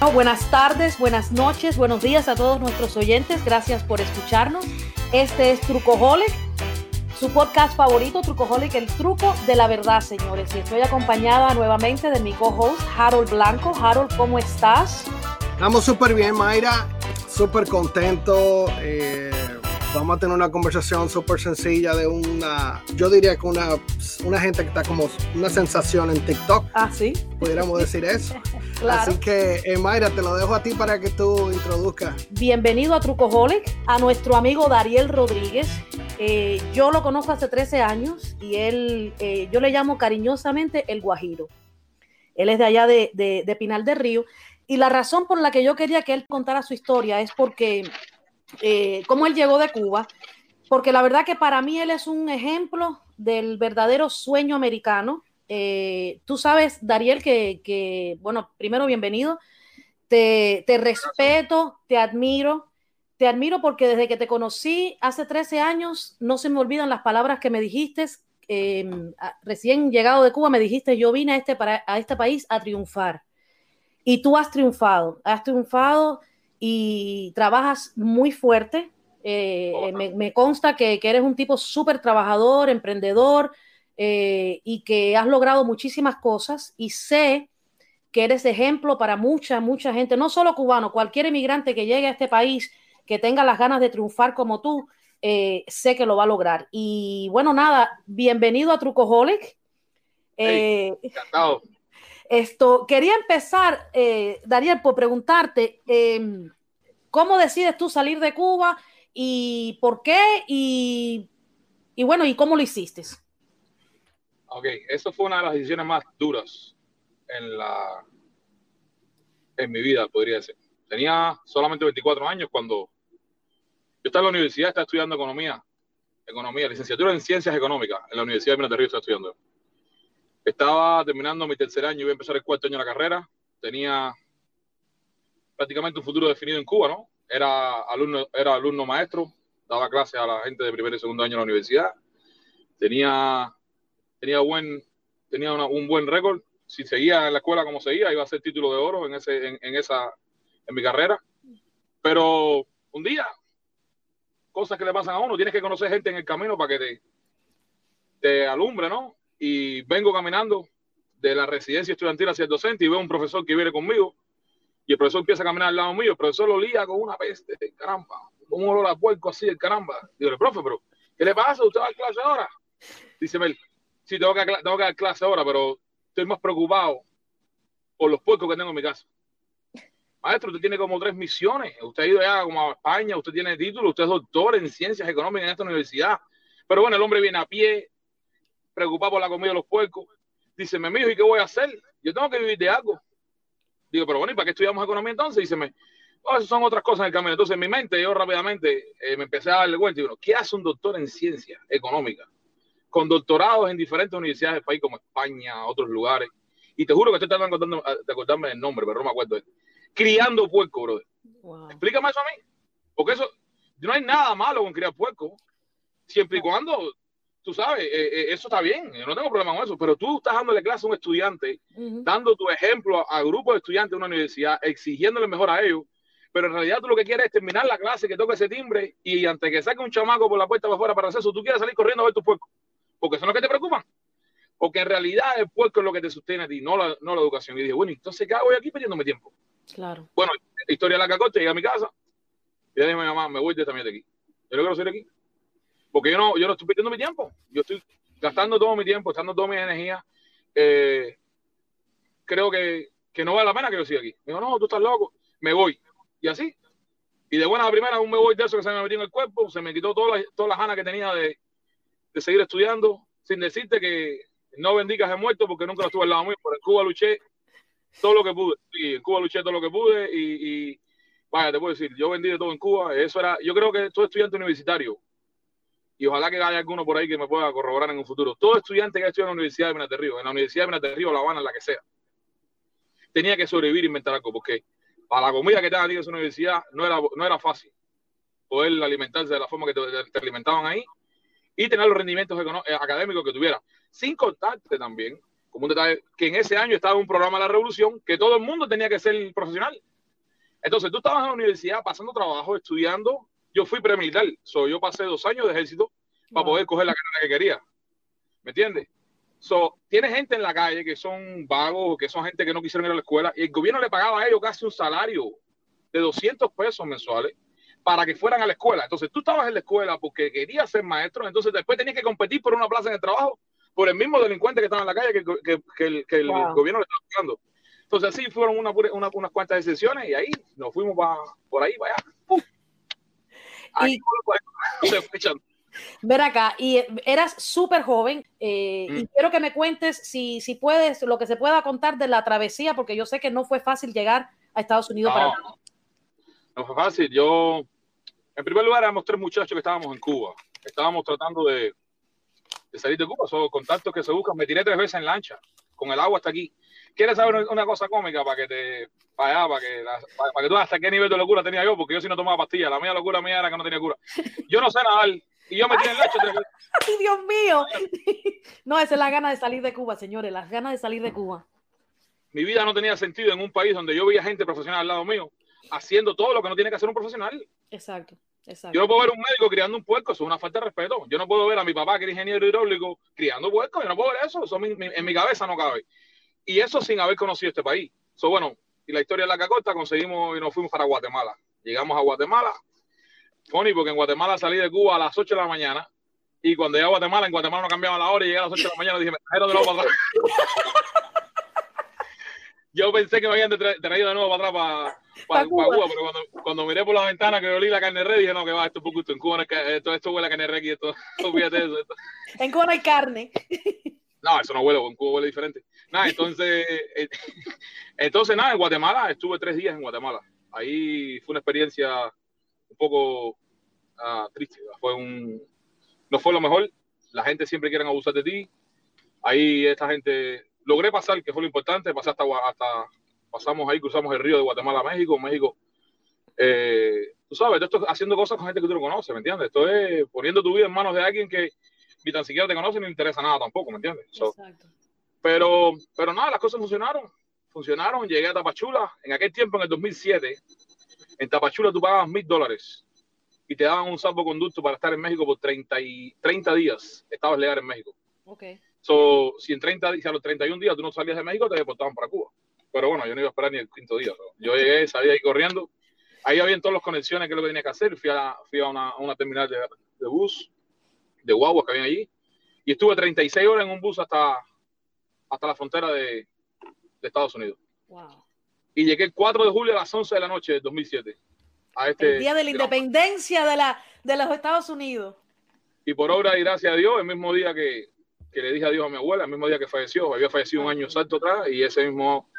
Buenas tardes, buenas noches, buenos días a todos nuestros oyentes. Gracias por escucharnos. Este es Trucoholic, su podcast favorito, Trucoholic, el truco de la verdad, señores. Y estoy acompañada nuevamente de mi co-host, Harold Blanco. Harold, ¿cómo estás? Estamos súper bien, Mayra. Súper contento. Eh, vamos a tener una conversación súper sencilla de una, yo diría que una, una gente que está como una sensación en TikTok. Ah, sí. Pudiéramos decir eso. Así que, eh, Mayra, te lo dejo a ti para que tú introduzcas. Bienvenido a Trucoholic, a nuestro amigo Dariel Rodríguez. Eh, yo lo conozco hace 13 años y él, eh, yo le llamo cariñosamente el Guajiro. Él es de allá de, de, de Pinal del Río. Y la razón por la que yo quería que él contara su historia es porque eh, cómo él llegó de Cuba, porque la verdad que para mí él es un ejemplo del verdadero sueño americano. Eh, tú sabes, Dariel, que, bueno, primero bienvenido, te, respeto, te admiro, te admiro porque desde que te conocí hace 13 años, no se me olvidan las palabras que me dijiste. Em, recién llegado de Cuba, me dijiste, yo vine este, a este país a triunfar. Y tú has triunfado, has triunfado y trabajas muy fuerte. Eh, me, consta que, eres un tipo súper trabajador, emprendedor eh, y que has logrado muchísimas cosas y sé que eres ejemplo para mucha, mucha gente, no solo cubano, cualquier emigrante que llegue a este país que tenga las ganas de triunfar como tú, eh, sé que lo va a lograr. Y bueno, nada, bienvenido a Trucoholic. encantado. Esto, quería empezar, eh, Daniel, por preguntarte, em, ¿cómo decides tú salir de Cuba y por qué? Y, bueno, ¿y cómo lo hiciste? Ok, eso fue una de las decisiones más duras en la en mi vida, podría decir. Tenía solamente 24 años cuando yo estaba en la universidad, estaba estudiando economía, economía, licenciatura en ciencias económicas en la Universidad de Minas de Río, estaba estudiando. Estaba terminando mi tercer año, iba a empezar el cuarto año de la carrera. Tenía prácticamente un futuro definido en Cuba, ¿no? Era alumno, era alumno maestro, daba clases a la gente de primer y segundo año en la universidad. Tenía, tenía, buen, tenía un buen récord. Si seguía en la escuela como seguía, iba a ser título de oro en, ese, en, esa, en mi carrera. Pero un día, cosas que le pasan a uno, tienes que conocer gente en el camino para que te, te alumbre, ¿no? Y vengo caminando de la residencia estudiantil hacia el docente y veo un profesor que viene conmigo y el profesor empieza a caminar al lado mío, el profesor lo lía con una peste, caramba, un olor a puerco así, el caramba. Digo, el profe, pero ¿qué le pasa? ¿Usted va a clase ahora? Dice Mel, sí, tengo que, tengo que dar clase ahora, pero estoy más preocupado por los puercos que tengo en mi casa. Maestro, usted tiene como tres misiones. Usted ha ido ya como a España, usted tiene título, usted es doctor en ciencias económicas en esta universidad. Pero bueno, el hombre viene a pie, preocupado por la comida de los puercos. Dice, me mijo, ¿y qué voy a hacer? Yo tengo que vivir de algo. Digo, pero bueno, ¿y para qué estudiamos economía entonces? Dice, me, oh, eso son otras cosas en el camino. Entonces, en mi mente, yo rápidamente eh, me empecé a darle cuenta. Y digo, ¿qué hace un doctor en ciencia económica? Con doctorados en diferentes universidades del país, como España, otros lugares. Y te juro que estoy tratando de acordarme del nombre, pero no me acuerdo. Criando puerco, brother. Explícame eso a mí. Porque eso, no hay nada malo con criar puerco. Siempre y cuando tú sabes, eh, eh, eso está bien, yo no tengo problema con eso, pero tú estás dándole clase a un estudiante, dando tu ejemplo a, grupos de estudiantes de una universidad, exigiéndole mejor a ellos, pero en realidad tú lo que quieres es terminar la clase, que toque ese timbre y antes que saque un chamaco por la puerta para afuera para hacer eso, tú quieres salir corriendo a ver tu puerco, porque eso es lo que te preocupa. Porque en realidad el puerco es lo que te sostiene a ti, no la, no la educación. Y dije, bueno, entonces, ¿qué hago aquí perdiéndome tiempo? Claro. Bueno, historia de la cacote, llegué a mi casa y le dije a mi mamá, me voy de esta mierda aquí. Yo no quiero ser aquí. Porque yo no, yo no estoy perdiendo mi tiempo. Yo estoy gastando todo mi tiempo, gastando toda mi energía. Eh, creo que, que, no vale la pena que yo siga aquí. Me dijo, no, tú estás loco. Me voy. Y así. Y de buena a primera, un me voy de eso que se me metió en el cuerpo. Se me quitó todas las todas las ganas que tenía de, de seguir estudiando. Sin decirte que no bendigas he muerto porque nunca estuve al lado mío. Por el Cuba luché todo lo que pude. Sí, en Cuba luché todo lo que pude y, y vaya, te puedo decir, yo vendí de todo en Cuba. Eso era, yo creo que todo estudiante universitario y ojalá que haya alguno por ahí que me pueda corroborar en un futuro. Todo estudiante que ha estudiado en la Universidad de Minas Río, en la Universidad de Minas Río, La Habana, en la que sea, tenía que sobrevivir e inventar algo, porque para la comida que te dan en esa universidad no era, no era fácil poder alimentarse de la forma que te, alimentaban ahí y tener los rendimientos eh, académicos que tuviera. Sin contarte también como un detalle, que en ese año estaba un programa de la revolución que todo el mundo tenía que ser profesional. Entonces tú estabas en la universidad pasando trabajo, estudiando. Yo fui premilitar, so, yo pasé dos años de ejército para poder coger la carrera que quería. ¿Me entiendes? So, tiene gente en la calle que son vagos, que son gente que no quisieron ir a la escuela, y el gobierno le pagaba a ellos casi un salario de 200 pesos mensuales para que fueran a la escuela. Entonces tú estabas en la escuela porque querías ser maestro, entonces después tenías que competir por una plaza en el trabajo por el mismo delincuente que estaba en la calle que, que, que, el, gobierno le estaba pagando. Entonces así fueron una, unas cuantas decisiones y ahí nos fuimos por ahí, y, Ver acá, y eras súper joven, eh, y mm. quiero que me cuentes si, si puedes, lo que se pueda contar de la travesía, porque yo sé que no fue fácil llegar a Estados Unidos no, para... No. Fue fácil, yo, en primer lugar, éramos tres muchachos que estábamos en Cuba, estábamos tratando de, de salir de Cuba, son contactos que se buscan, me tiré tres veces en lancha, con el agua hasta aquí. ¿Quieres saber una cosa cómica para que te, para allá, para que, para, que tú hasta qué nivel de locura tenía yo? Porque yo sí no tomaba pastillas, la mía locura mía era que no tenía cura. Yo no sé nadar, y yo me tiré en leche. ¡Ay, Dios mío! No, esa es la gana de salir de Cuba, señores, las ganas de salir de Cuba. Mi vida no tenía sentido en un país donde yo veía gente profesional al lado mío haciendo todo lo que no tiene que hacer un profesional. Exacto. Exacto. Yo no puedo ver un médico criando un puerco, eso es una falta de respeto. Yo no puedo ver a mi papá, que era ingeniero hidráulico, criando puercos, yo no puedo ver eso, eso en mi cabeza no cabe. Y eso sin haber conocido este país. So, bueno, y la historia de la cacota, conseguimos y nos fuimos para Guatemala. Llegamos a Guatemala, Funny, porque en Guatemala salí de Cuba a las 8 de la mañana. Y cuando llegué a Guatemala, en Guatemala no cambiaban la hora y llegué a las 8 de la mañana, dije, me trajeron de nuevo para atrás. Yo pensé que me habían traído de nuevo para atrás para, Cuba. pero cuando, cuando, miré por la ventana que olí la carne red, dije, no, que va, esto es poco En Cuba no esto, esto huele a carne red y esto, fíjate eso. En Cuba no hay carne. No, eso no huele, en Cuba huele diferente. Nada, entonces, eh, entonces nada, en Guatemala, estuve tres días en Guatemala. Ahí fue una experiencia un poco ah, triste. Fue un, no fue lo mejor. La gente siempre quiere abusar de ti. Ahí esta gente logré pasar, que fue lo importante, pasar hasta, hasta pasamos ahí, cruzamos el río de Guatemala a México, México. Eh, tú sabes, esto haciendo cosas con gente que tú no conoces, ¿me entiendes? Esto es poniendo tu vida en manos de alguien que ni tan siquiera te conoce ni le interesa nada tampoco, ¿me entiendes? Exacto. Pero, pero nada, las cosas funcionaron. Funcionaron, llegué a Tapachula. En aquel tiempo, en el 2007, en Tapachula tú pagabas mil dólares y te daban un salvoconducto para estar en México por 30, y, 30 días. Estabas legal en México. Ok. So, si en 30 si a los 31 días tú no salías de México, te deportaban para Cuba. Pero bueno, yo no iba a esperar ni el quinto día. Yo llegué, salí ahí corriendo. Ahí había todas las conexiones que lo que tenía que hacer. Fui a, fui a una, una terminal de, de, bus, de guagua que había allí. Y estuve 36 horas en un bus hasta, hasta la frontera de, de Estados Unidos. Wow. Y llegué el 4 de julio a las 11 de la noche del 2007. A este, el día de la independencia de, la, de los Estados Unidos. Y por obra y gracias a Dios, el mismo día que, que le dije adiós a mi abuela, el mismo día que falleció, había fallecido un año exacto atrás, y ese mismo,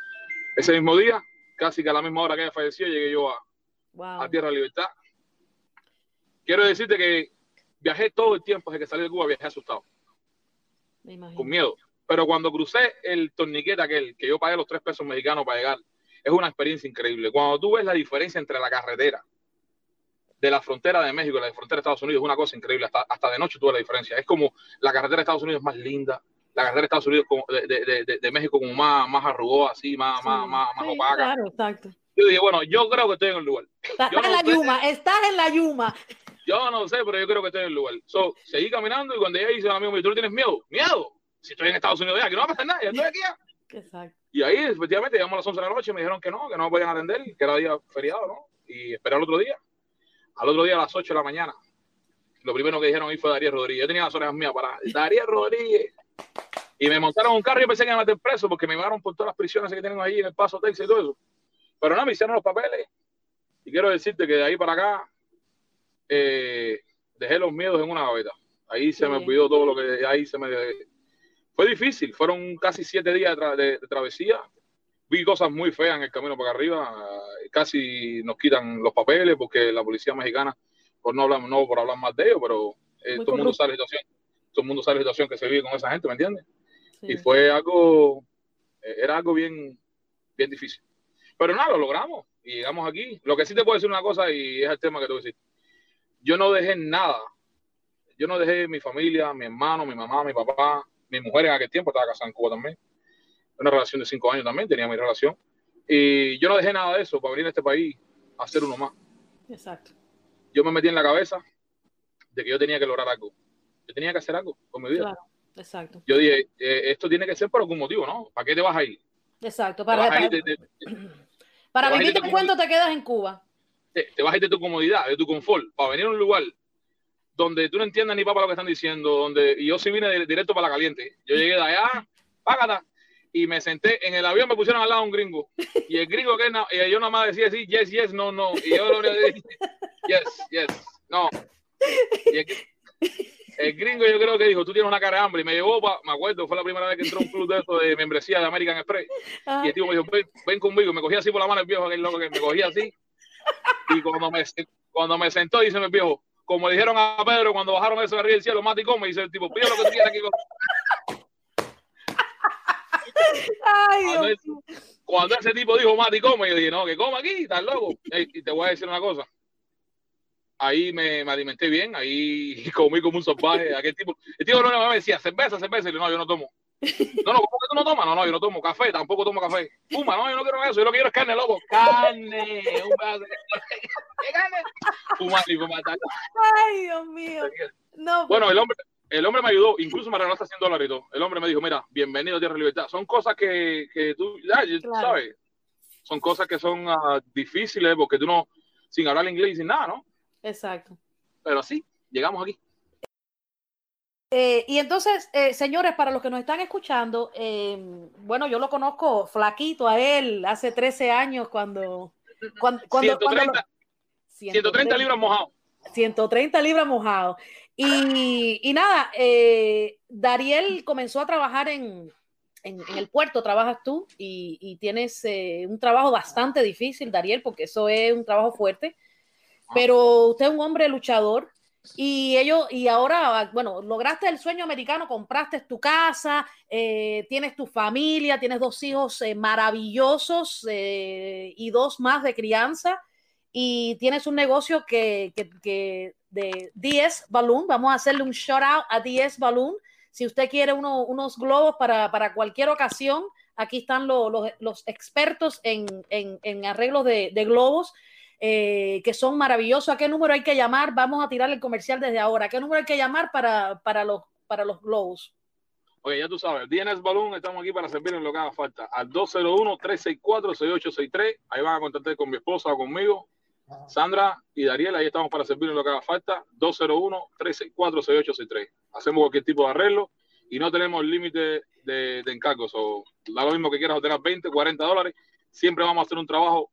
ese mismo día, casi que a la misma hora que ella falleció, llegué yo a, a Tierra Libertad. Quiero decirte que viajé todo el tiempo desde que salí de Cuba, viajé asustado con miedo. Pero cuando crucé el torniquete aquel, que yo pagué los tres pesos mexicanos para llegar, es una experiencia increíble. Cuando tú ves la diferencia entre la carretera de la frontera de México y la frontera de Estados Unidos, es una cosa increíble. Hasta, hasta de noche tú ves la diferencia. Es como la carretera de Estados Unidos es más linda, la carretera de Estados Unidos de, de, de, de México como más, más arrugosa, así, más, más, más, más opaca. Claro, exacto. Yo dije, bueno, yo creo que estoy en el lugar. Estás en la Yuma, estás en la Yuma. Yo no sé, pero yo creo que estoy en el lugar. So, seguí caminando y cuando ella dice a amigo ¿tú no tienes miedo? ¿Miedo? Si estoy en Estados Unidos ya, que no va a pasar nada, ya estoy aquí ya. Exacto. Y ahí, efectivamente, llegamos a las 11 de la noche y me dijeron que no, que no me podían atender, que era día feriado, ¿no? Y esperé al otro día. Al otro día a las 8 de la mañana. Lo primero que dijeron ahí fue Darío Rodríguez. Yo tenía las orejas mías para Darío Rodríguez. Y me montaron un carro y yo pensé que me iban a meter preso porque me llevaron por todas las prisiones que tienen ahí en el Paso Texas y todo eso. Pero no, me hicieron los papeles. Y quiero decirte que de ahí para acá, eh, dejé los miedos en una gaveta. Ahí se me olvidó todo lo que ahí se me... Fue difícil, fueron casi siete días de, travesía. Vi cosas muy feas en el camino para arriba. Casi nos quitan los papeles porque la policía mexicana, por no hablar, no por hablar más de ellos, pero eh, todo el mundo sabe la situación. Todo el mundo sabe la situación que se vive con esa gente, ¿me entiendes? Y fue algo, eh, era algo bien, bien difícil. Pero nada, lo logramos y llegamos aquí. Lo que sí te puedo decir una cosa y es el tema que te voy a decir yo no dejé nada. Yo no dejé mi familia, mi hermano, mi mamá, mi papá, mi mujer en aquel tiempo estaba casada en Cuba también. una relación de cinco años también, tenía mi relación. Y yo no dejé nada de eso para venir a este país a hacer uno más. Exacto. Yo me metí en la cabeza de que yo tenía que lograr algo. Yo tenía que hacer algo con mi vida. Claro, exacto. Yo dije, eh, esto tiene que ser por algún motivo, ¿no? ¿Para qué te vas a ir? Exacto. Para, para, ir de- de- para te vas a ir vivirte de un cuento te quedas en Cuba. Te, te ir de tu comodidad, de tu confort, para venir a un lugar donde tú no entiendas ni papá lo que están diciendo, donde y yo sí vine directo para la caliente. Yo llegué de allá, págata, y me senté en el avión, me pusieron al lado un gringo. Y el gringo que na- yo nada más decía así, yes, yes, no, no. Y yo lo dije, yes, yes, no. Y el, el gringo yo creo que dijo, tú tienes una cara de hambre. Y me llevó, pa, me acuerdo, fue la primera vez que entró un club de esto de membresía de American Express. Y el tío me dijo, ven, ven conmigo. Me cogía así por la mano el viejo, aquel loco que me cogía así. Y cuando me, cuando me sentó, dice el viejo, como le dijeron a Pedro cuando bajaron eso de arriba del cielo, mate y come. Dice el tipo, pide lo que tú quieras aquí. Ay, Cuando, él- cuando ese tipo dijo mate y come, yo dije, no, que coma aquí, estás loco. Ey, Y te voy a decir una cosa. Ahí me, me alimenté bien, ahí comí como un salvaje. Aquel tipo, el tipo no me decía, cerveza, cerveza. Y yo, no, yo no tomo. No, no, ¿cómo que tú no tomas? No, no, yo no tomo café, tampoco tomo café. Fuma, no, yo no quiero eso, yo lo que quiero es carne, loco. Carne, un pedazo de- ¿Qué carne? Fumar y fumar. tal. Ay, Dios mío. No, Bueno, el hombre, el hombre me ayudó, incluso me regaló hasta 100 dólares. El hombre me dijo, mira, bienvenido a Tierra Libertad. Son cosas que, que tú, ya, Claro. sabes, son cosas que son ah, difíciles porque tú no, sin hablar inglés y sin nada, ¿no? exacto. Pero sí, llegamos aquí. Eh, y entonces, eh, señores, para los que nos están escuchando, eh, bueno, yo lo conozco flaquito a él hace 13 años cuando... cuando, cuando, cuando 130, lo- 130 libras mojados. 130 libras mojado. Y, y nada, eh, Dariel comenzó a trabajar en, en, en el puerto, trabajas tú y, y tienes un trabajo bastante difícil, Dariel, porque eso es un trabajo fuerte. Pero usted es un hombre luchador y ellos, y ahora, bueno, lograste el sueño americano, compraste tu casa, eh, tienes tu familia, tienes dos hijos eh, maravillosos eh, y dos más de crianza y tienes un negocio que, que, que de 10 Balloon, vamos a hacerle un shout out a 10 Balloon. Si usted quiere uno, unos globos para, para, cualquier ocasión, aquí están lo, los, los, expertos en, en, en arreglos de, de globos. Eh, que son maravillosos. ¿A qué número hay que llamar? Vamos a tirar el comercial desde ahora. ¿A qué número hay que llamar para, para, los, para los globos? Oye, ya tú sabes, DNS Balloon, estamos aquí para servir en lo que haga falta. Al 201-364-6863, ahí van a contactar con mi esposa o conmigo, Sandra y Dariel, ahí estamos para servir en lo que haga falta. 201-364-6863. Hacemos cualquier tipo de arreglo y no tenemos límite de, de encargos. O da lo mismo que quieras obtener 20, 40 dólares. Siempre vamos a hacer un trabajo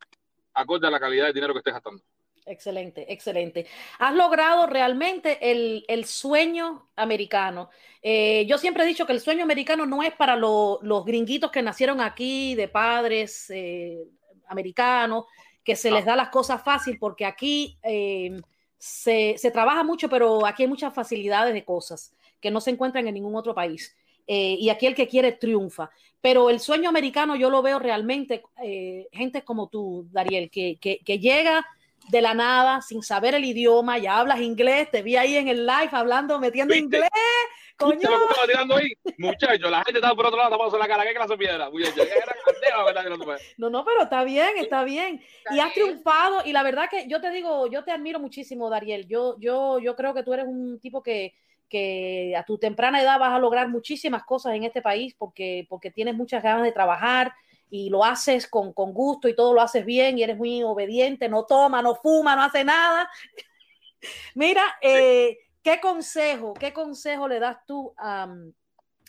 acorde a la calidad de dinero que estés gastando. Excelente, excelente. Has logrado realmente el, el sueño americano. Eh, yo siempre he dicho que el sueño americano no es para lo, los gringuitos que nacieron aquí de padres eh, americanos, que se les da las cosas fácil, porque aquí eh, se, se, trabaja mucho, pero aquí hay muchas facilidades de cosas que no se encuentran en ningún otro país. Eh, y aquí el que quiere triunfa. Pero el sueño americano yo lo veo realmente, eh, gente como tú, Dariel, que, que, que, llega de la nada sin saber el idioma, ya hablas inglés, te vi ahí en el live hablando, metiendo ¿Viste? inglés. Coño. La gente estaba por otro lado tapándose la cara. ¿Qué clase de piedra? Muchachos, ¿qué era candela, verdad, que no, no, pero está bien, está bien. Y has triunfado. Y la verdad que yo te digo, yo te admiro muchísimo, Dariel. Yo, yo, yo creo que tú eres un tipo que, que a tu temprana edad vas a lograr muchísimas cosas en este país porque, porque tienes muchas ganas de trabajar y lo haces con, con, gusto y todo lo haces bien y eres muy obediente, no toma, no fuma, no hace nada. Mira, eh, ¿qué consejo, qué consejo le das tú a,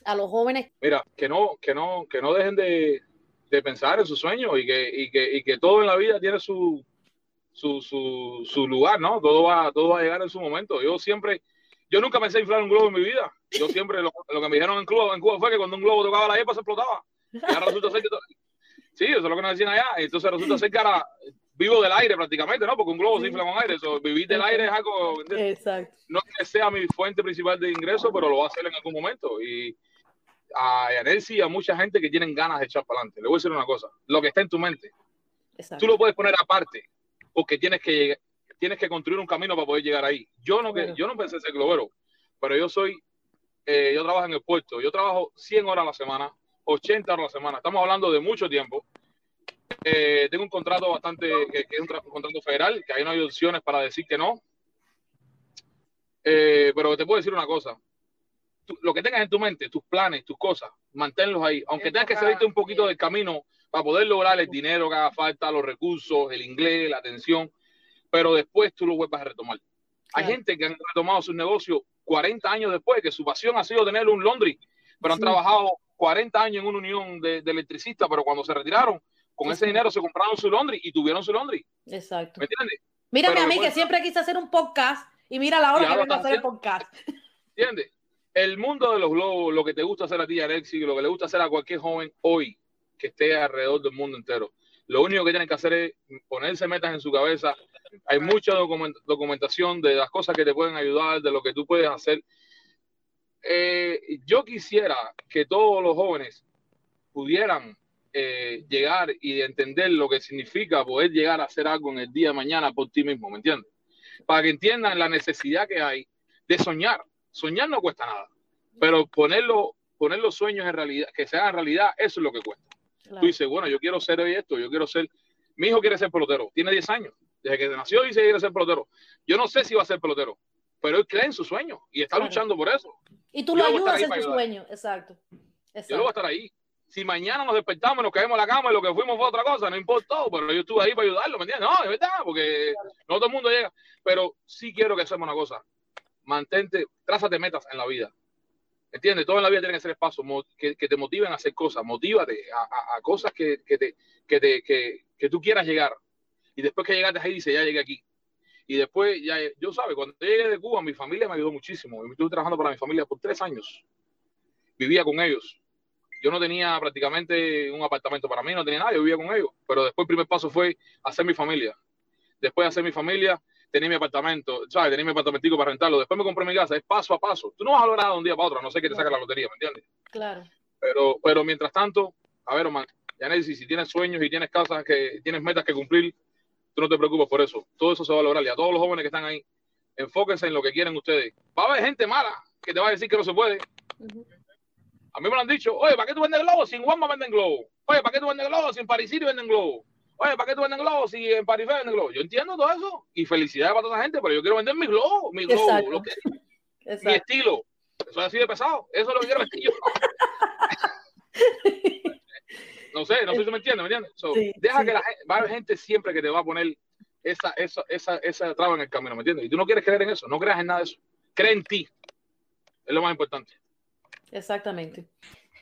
a, los jóvenes? Mira, que no, que no, que no dejen de, de pensar en sus sueños y que, y, que, y que todo en la vida tiene su, su, su, su lugar, ¿no? Todo va, todo va a llegar en su momento. Yo siempre, yo nunca pensé inflar un globo en mi vida. Yo siempre, lo, lo que me dijeron en Cuba, en Cuba fue que cuando un globo tocaba la yepa se explotaba. Y ahora resulta ser que... Sí, eso es lo que nos decían allá. Entonces resulta ser que ahora vivo del aire prácticamente, ¿no? Porque un globo se infla con aire. Eso, vivir del aire es algo... Exacto. No es que sea mi fuente principal de ingreso, pero lo va a hacer en algún momento. Y a Yanelsi y a mucha gente que tienen ganas de echar para adelante. Le voy a decir una cosa. Lo que está en tu mente, Exacto. tú lo puedes poner aparte porque tienes que tienes que construir un camino para poder llegar ahí. Yo no, que, yo no pensé ser globero, pero yo soy, eh, yo trabajo en el puerto, yo trabajo 100 horas a la semana, 80 horas a la semana. Estamos hablando de mucho tiempo. Eh, tengo un contrato bastante, que, es un, contrato federal, que ahí no hay opciones para decir que no. Eh, pero te puedo decir una cosa. lo que tengas en tu mente, tus planes, tus cosas, manténlos ahí. Aunque tengas que salirte un poquito del camino para poder lograr el dinero que haga falta, los recursos, el inglés, la atención, pero después tú lo vuelvas a retomar. Hay gente que han retomado su negocio 40 años después, que su pasión ha sido tener un laundry, pero han trabajado 40 años en una unión de, de electricistas, pero cuando se retiraron, con ese dinero se compraron su laundry y tuvieron su laundry. Exacto. ¿Me entiendes? Mírame a mí que siempre quise hacer un podcast y mira la hora que vengo a hacer el podcast. ¿Entiendes? El mundo de los globos, lo que te gusta hacer a ti, Alexi, lo que le gusta hacer a cualquier joven hoy que esté alrededor del mundo entero. Lo único que tienen que hacer es ponerse metas en su cabeza. Hay mucha documentación de las cosas que te pueden ayudar, de lo que tú puedes hacer. Eh, yo quisiera que todos los jóvenes pudieran eh, llegar y entender lo que significa poder llegar a hacer algo en el día de mañana por ti mismo, ¿me entiendes? Para que entiendan la necesidad que hay de soñar. Soñar no cuesta nada, pero ponerlo, poner los sueños en realidad, que se hagan realidad, eso es lo que cuesta. Tú dices, bueno, yo quiero ser esto, yo quiero ser, mi hijo quiere ser pelotero, tiene 10 años, desde que nació dice que quiere ser pelotero. Yo no sé si va a ser pelotero, pero él cree en su sueño y está luchando por eso. Y tú lo ayudas en tu sueño, exacto. Yo lo voy a estar ahí si mañana nos despertamos, nos caemos en la cama y lo que fuimos fue otra cosa, no importó, pero yo estuve ahí para ayudarlo, ¿me entiendes? No, es verdad, porque no todo el mundo llega. Pero sí quiero que hacemos una cosa, mantente, trázate metas en la vida. ¿Entiendes? Todo en la vida tiene que ser espacio que, que te motiven a hacer cosas, motívate a, a, cosas que, que, te, que, te, que, que tú quieras llegar. Y después que llegaste ahí, dice, ya llegué aquí. Y después, ya, yo sabes, cuando llegué de Cuba, mi familia me ayudó muchísimo. Estuve trabajando para mi familia por tres años. Vivía con ellos yo no tenía prácticamente un apartamento para mí, no tenía nada, yo vivía con ellos. Pero después el primer paso fue hacer mi familia. Después de hacer mi familia, tenía mi apartamento, ¿sabes? Tenía mi apartamentico para rentarlo. Después me compré mi casa, es paso a paso. Tú no vas a lograr de un día para otro, no sé qué te saca la lotería, ¿me entiendes? Claro. Pero, pero mientras tanto, a ver, Omar, Yanesi, si tienes sueños y tienes casas, que tienes metas que cumplir, tú no te preocupes por eso. Todo eso se va a lograr. Y a todos los jóvenes que están ahí, enfóquense en lo que quieren ustedes. Va a haber gente mala que te va a decir que no se puede. A mí me lo han dicho, oye, ¿para qué tú vendes globos si en Guamba venden globos? Oye, ¿para qué tú vendes globos si en Paris City venden globos? Oye, ¿para qué tú vendes globos si en Paris venden globos? Yo entiendo todo eso y felicidades para toda esa gente, pero yo quiero vender mis globos, mis globos, lo que, mi estilo. Eso es así de pesado. Eso es lo que quiero vestir yo. no sé, no sé si me entiendes, ¿me entiendes? deja que la gente, va a haber gente siempre que te va a poner esa, esa, esa, esa traba en el camino, ¿me entiendes? Y tú no quieres creer en eso, no creas en nada de eso. Cree en ti. Es lo más importante. Exactamente.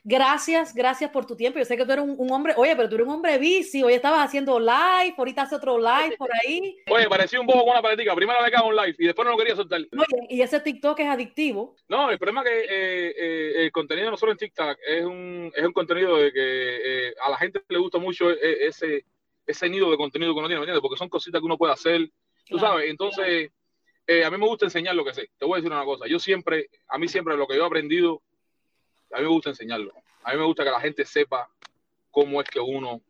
Gracias, gracias por tu tiempo. Yo sé que tú eres un, hombre, oye, pero tú eres un hombre bici. Hoy estabas haciendo live, ahorita hace otro live por ahí. Oye, parecía un poco con una paletica. Primero me cago un live y después no lo quería soltar. Oye, y ese TikTok es adictivo. No, el problema es que eh, eh, el contenido de nosotros en TikTok es un, es un contenido de que eh, a la gente le gusta mucho ese, ese nido de contenido que uno tiene, ¿me entiendes? Porque son cositas que uno puede hacer, tú sabes. Entonces, a mí me gusta enseñar lo que sé. Te voy a decir una cosa. Yo siempre, a mí siempre lo que yo he aprendido a mí me gusta enseñarlo. A mí me gusta que la gente sepa cómo es que uno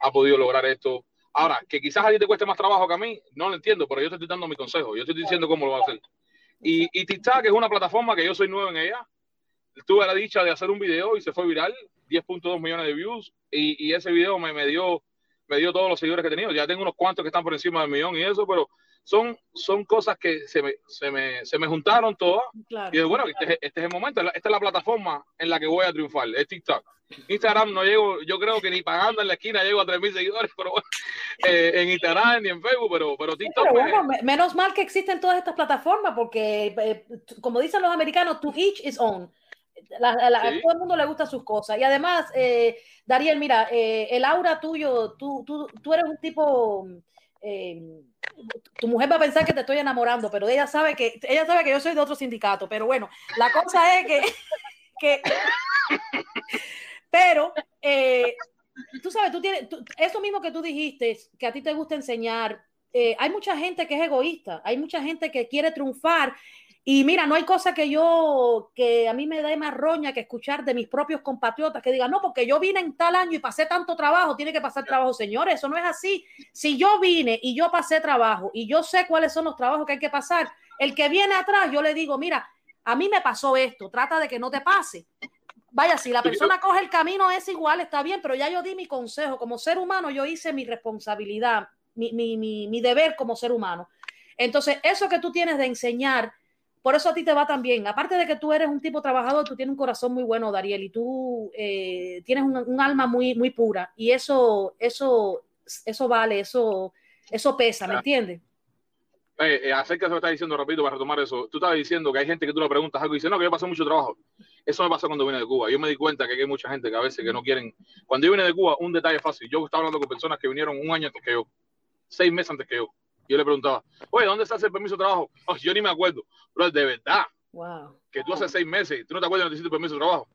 ha podido lograr esto. Ahora, que quizás a ti te cueste más trabajo que a mí, no lo entiendo, pero yo te estoy dando mi consejo. Yo estoy diciendo cómo lo va a hacer. Y, y TikTok es una plataforma que yo soy nuevo en ella. Tuve la dicha de hacer un video y se fue viral, 10.2 millones de views. Y, y ese video me, me, dio, me dio todos los seguidores que he tenido. Ya tengo unos cuantos que están por encima del millón y eso, pero son, son cosas que se me, se me, se me juntaron todas. Y bueno, este, este, es el momento, esta es la plataforma en la que voy a triunfar, es TikTok. Instagram no llego, yo creo que ni pagando en la esquina llego a 3.000 seguidores, pero bueno, eh, en Instagram ni en Facebook, pero, pero TikTok. menos mal que existen todas estas plataformas, porque eh, como dicen los americanos, to each is own. A todo el mundo le gusta sus cosas. Y además, eh, Dariel, mira, eh, el aura tuyo, tú, tú, tú eres un tipo tu mujer va a pensar que te estoy enamorando, pero ella sabe que ella sabe que yo soy de otro sindicato. Pero bueno, la cosa es que, que pero eh, tú sabes, tú tienes eso mismo que tú dijiste, que a ti te gusta enseñar. Eh, hay mucha gente que es egoísta, hay mucha gente que quiere triunfar y mira, no hay cosa que yo, que a mí me dé más roña que escuchar de mis propios compatriotas que digan, no, porque yo vine en tal año y pasé tanto trabajo, tiene que pasar trabajo. Señores, eso no es así. Si yo vine y yo pasé trabajo y yo sé cuáles son los trabajos que hay que pasar, el que viene atrás, yo le digo, mira, a mí me pasó esto, trata de que no te pase. Vaya, si la persona coge el camino es igual, está bien, pero ya yo di mi consejo. Como ser humano, yo hice mi responsabilidad, mi, mi, mi, mi deber como ser humano. Entonces, eso que tú tienes de enseñar, por eso a ti te va tan bien. Aparte de que tú eres un tipo trabajador, tú tienes un corazón muy bueno, Dariel, y tú eh, tienes un, un, alma muy, muy pura. Y eso, eso, eso vale, eso, eso pesa, ¿me entiendes? Eh, eh, acerca de lo que estás diciendo, repito, para retomar eso, tú estabas diciendo que hay gente que tú le preguntas algo y dice, no, que yo pasé mucho trabajo. Eso me pasó cuando vine de Cuba. Yo me di cuenta que hay mucha gente que a veces que no quieren. Cuando yo vine de Cuba, un detalle fácil. Yo estaba hablando con personas que vinieron un año antes que yo, seis meses antes que yo. Yo le preguntaba, oye, ¿dónde está el permiso de trabajo? Oh, yo ni me acuerdo. Pero de verdad, wow. que tú hace seis meses, tú no te acuerdas de necesito permiso de trabajo.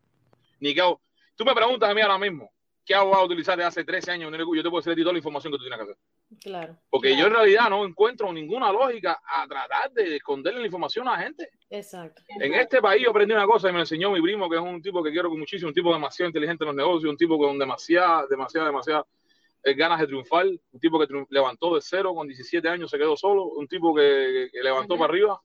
Ni qué hago. Tú me preguntas a mí ahora mismo, ¿qué hago a utilizar de hace 13 años? Yo te puedo decir toda la información que tú tienes que hacer. Claro. Porque claro. yo en realidad no encuentro ninguna lógica a tratar de esconderle la información a la gente. Exacto. En este país yo aprendí una cosa y me enseñó mi primo, que es un tipo que quiero muchísimo, un tipo demasiado inteligente en los negocios, un tipo con demasiada, demasiada, demasiada ganas de triunfar, un tipo que levantó de cero con 17 años, se quedó solo, un tipo que, que levantó -huh. para arriba.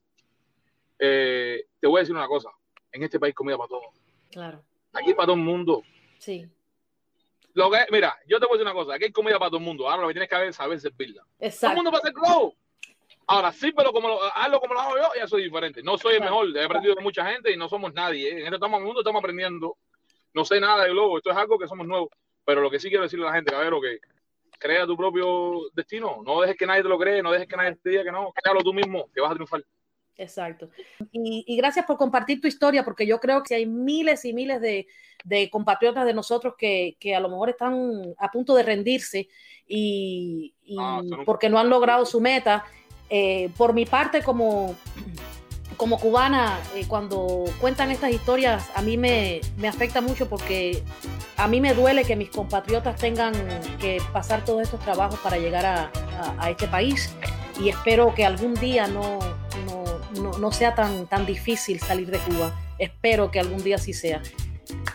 Eh, te voy a decir una cosa, en este país comida para todos. Claro. Aquí para todo el mundo. Sí. Lo que, mira, yo te voy a decir una cosa, aquí hay comida para todo el mundo. Ahora lo que tienes que saber es saber servirla. Exacto. Todo el mundo va a ser globo. Ahora, sírvelo como lo, hazlo como lo hago yo, ya soy diferente. No soy el mejor, he aprendido de mucha gente y no somos nadie. ¿eh? En este estamos, mundo estamos aprendiendo. No sé nada de globo, esto es algo que somos nuevos. Pero lo que sí quiero decirle a la gente, cabrero, que crea tu propio destino. No dejes que nadie te lo cree, no dejes que nadie te diga que no. Créalo tú mismo, que vas a triunfar. Exacto. Y, y, gracias por compartir tu historia, porque yo creo que hay miles y miles de, de compatriotas de nosotros que, que, a lo mejor están a punto de rendirse y, y ah, porque no han logrado su meta. Eh, por mi parte, como, como cubana, eh, cuando cuentan estas historias, a mí me, me afecta mucho porque a mí me duele que mis compatriotas tengan que pasar todos estos trabajos para llegar a, a, a este país y espero que algún día no, no, no, no, sea tan, tan difícil salir de Cuba. Espero que algún día sí sea.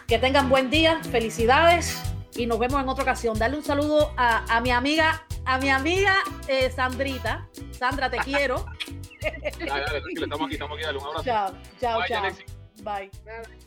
Que tengan buen día, felicidades y nos vemos en otra ocasión. Darle un saludo a, a mi amiga, a mi amiga eh, Sandrita. Sandra, te quiero. Dale, dale, estamos aquí, estamos aquí, dale un abrazo. Chao, chao, Bye, chao. Alexis. Bye.